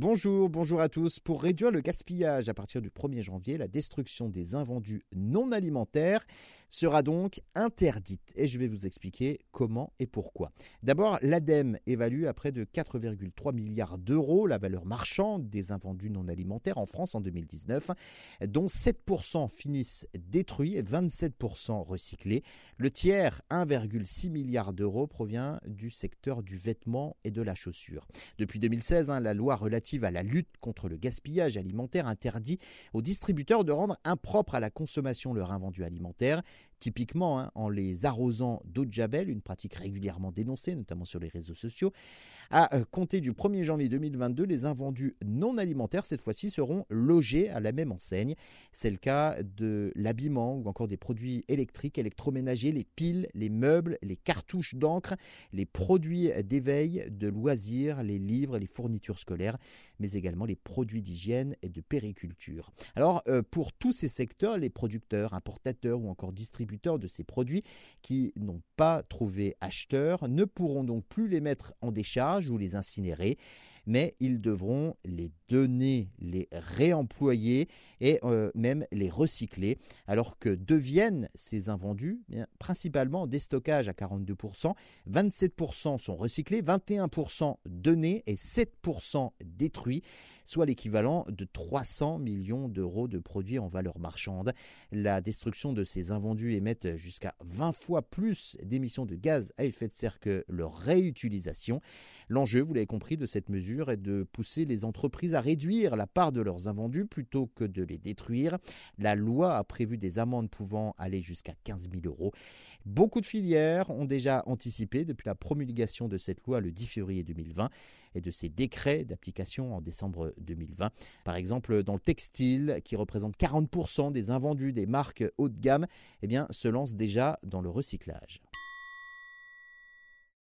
Bonjour, bonjour à tous. Pour réduire le gaspillage à partir du 1er janvier, la destruction des invendus non alimentaires sera donc interdite. Et je vais vous expliquer comment et pourquoi. D'abord, l'ADEME évalue à près de 4,3 milliards d'euros la valeur marchande des invendus non alimentaires en France en 2019, dont 7% finissent détruits et 27% recyclés. Le tiers, 1,6 milliard d'euros, provient du secteur du vêtement et de la chaussure. Depuis 2016, hein, la loi relative à la lutte contre le gaspillage alimentaire interdit aux distributeurs de rendre impropre à la consommation leur invendu alimentaire, typiquement hein, en les arrosant d'eau de javel, une pratique régulièrement dénoncée, notamment sur les réseaux sociaux. À euh, compter du 1er janvier 2022, les invendus non alimentaires, cette fois-ci, seront logés à la même enseigne. C'est le cas de l'habillement ou encore des produits électriques, électroménagers, les piles, les meubles, les cartouches d'encre, les produits d'éveil, de loisirs, les livres, les fournitures scolaires, mais également les produits d'hygiène et de périculture. Alors, euh, pour tous ces secteurs, les producteurs, importateurs ou encore distributeurs de ces produits qui n'ont pas trouvé acheteur ne pourront donc plus les mettre en décharge ou les incinérer mais ils devront les donner, les réemployer et euh, même les recycler. Alors que deviennent ces invendus? Eh Principalement des stockages à 42%, 27% sont recyclés, 21% donnés et 7% détruits, soit l'équivalent de 300 millions d'euros de produits en valeur marchande. La destruction de ces invendus émet jusqu'à 20 fois plus d'émissions de gaz à effet de serre que leur réutilisation. L'enjeu, vous l'avez compris, de cette mesure et de pousser les entreprises à réduire la part de leurs invendus plutôt que de les détruire. La loi a prévu des amendes pouvant aller jusqu'à 15 000 euros. Beaucoup de filières ont déjà anticipé depuis la promulgation de cette loi le 10 février 2020 et de ses décrets d'application en décembre 2020. Par exemple, dans le textile, qui représente 40% des invendus des marques haut de gamme, eh se lance déjà dans le recyclage.